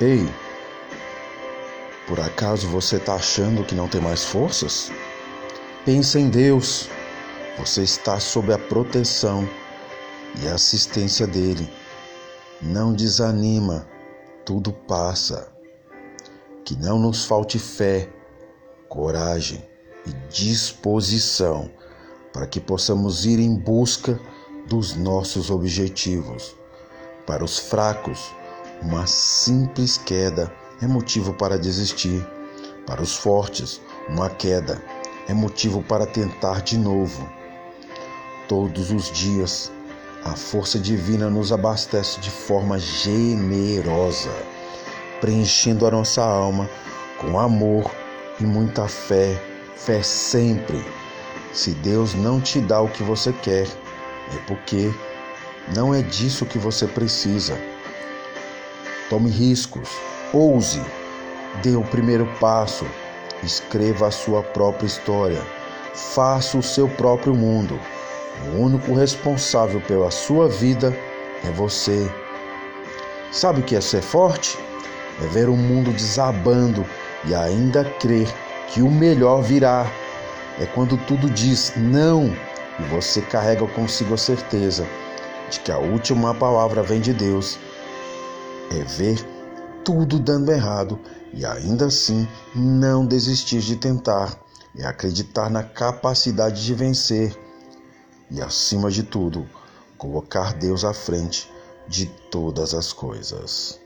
Ei, por acaso você está achando que não tem mais forças? Pensa em Deus. Você está sob a proteção e assistência dele. Não desanima, tudo passa. Que não nos falte fé, coragem e disposição para que possamos ir em busca dos nossos objetivos. Para os fracos, uma simples queda é motivo para desistir. Para os fortes, uma queda é motivo para tentar de novo. Todos os dias, a força divina nos abastece de forma generosa, preenchendo a nossa alma com amor e muita fé, fé sempre. Se Deus não te dá o que você quer, é porque não é disso que você precisa. Tome riscos, ouse, dê o primeiro passo, escreva a sua própria história, faça o seu próprio mundo. O único responsável pela sua vida é você. Sabe o que é ser forte? É ver o mundo desabando e ainda crer que o melhor virá. É quando tudo diz não e você carrega consigo a certeza de que a última palavra vem de Deus é ver tudo dando errado e ainda assim não desistir de tentar, é acreditar na capacidade de vencer e, acima de tudo, colocar Deus à frente de todas as coisas.